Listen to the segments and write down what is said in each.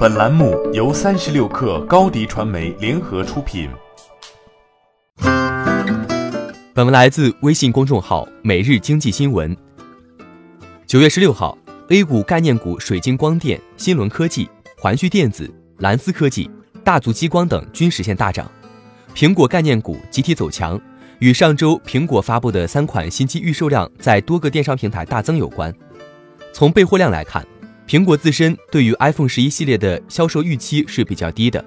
本栏目由三十六氪高低传媒联合出品。本文来自微信公众号《每日经济新闻》。九月十六号，A 股概念股水晶光电、新轮科技、环旭电子、蓝思科技、大族激光等均实现大涨，苹果概念股集体走强，与上周苹果发布的三款新机预售量在多个电商平台大增有关。从备货量来看。苹果自身对于 iPhone 十一系列的销售预期是比较低的，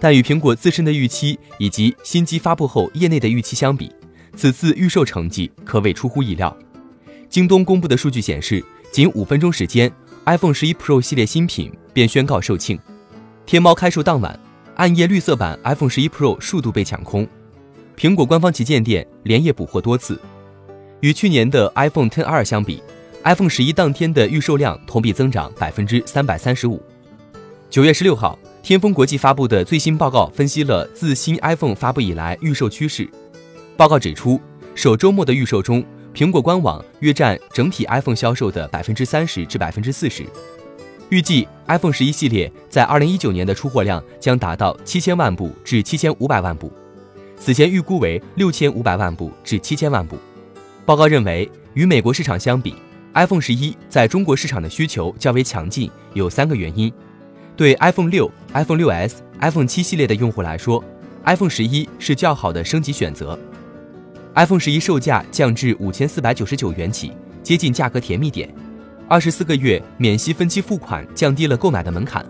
但与苹果自身的预期以及新机发布后业内的预期相比，此次预售成绩可谓出乎意料。京东公布的数据显示，仅五分钟时间，iPhone 十一 Pro 系列新品便宣告售罄。天猫开售当晚，暗夜绿色版 iPhone 十一 Pro 数度被抢空，苹果官方旗舰店连夜补货多次。与去年的 iPhone XR 相比，iPhone 十一当天的预售量同比增长百分之三百三十五。九月十六号，天风国际发布的最新报告分析了自新 iPhone 发布以来预售趋势。报告指出，首周末的预售中，苹果官网约占整体 iPhone 销售的百分之三十至百分之四十。预计 iPhone 十一系列在二零一九年的出货量将达到七千万部至七千五百万部，此前预估为六千五百万部至七千万部。报告认为，与美国市场相比，iPhone 十一在中国市场的需求较为强劲，有三个原因。对 iPhone 六、iPhone 六 S、iPhone 七系列的用户来说，iPhone 十一是较好的升级选择。iPhone 十一售价降至五千四百九十九元起，接近价格甜蜜点。二十四个月免息分期付款降低了购买的门槛。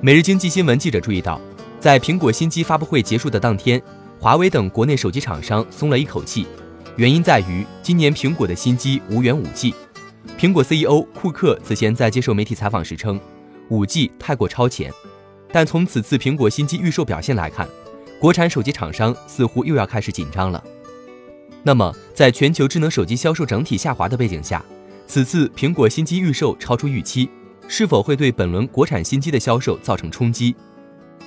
每日经济新闻记者注意到，在苹果新机发布会结束的当天，华为等国内手机厂商松了一口气，原因在于今年苹果的新机无缘五 G。苹果 CEO 库克此前在接受媒体采访时称，5G 太过超前。但从此次苹果新机预售表现来看，国产手机厂商似乎又要开始紧张了。那么，在全球智能手机销售整体下滑的背景下，此次苹果新机预售超出预期，是否会对本轮国产新机的销售造成冲击？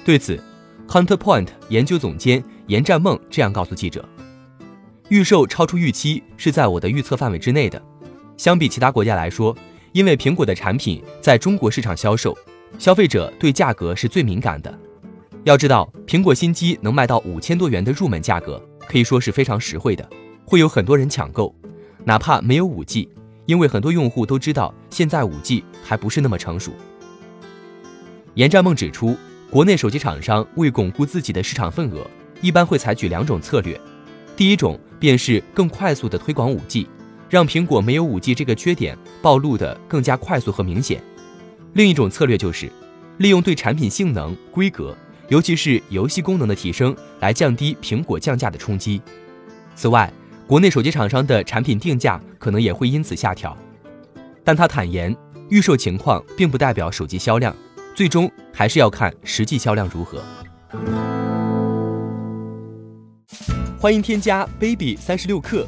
对此，Counterpoint 研究总监严占梦这样告诉记者：“预售超出预期是在我的预测范围之内的。”相比其他国家来说，因为苹果的产品在中国市场销售，消费者对价格是最敏感的。要知道，苹果新机能卖到五千多元的入门价格，可以说是非常实惠的，会有很多人抢购。哪怕没有五 G，因为很多用户都知道现在五 G 还不是那么成熟。严占梦指出，国内手机厂商为巩固自己的市场份额，一般会采取两种策略，第一种便是更快速的推广五 G。让苹果没有五 G 这个缺点暴露的更加快速和明显。另一种策略就是利用对产品性能、规格，尤其是游戏功能的提升，来降低苹果降价的冲击。此外，国内手机厂商的产品定价可能也会因此下调。但他坦言，预售情况并不代表手机销量，最终还是要看实际销量如何。欢迎添加 baby 三十六克。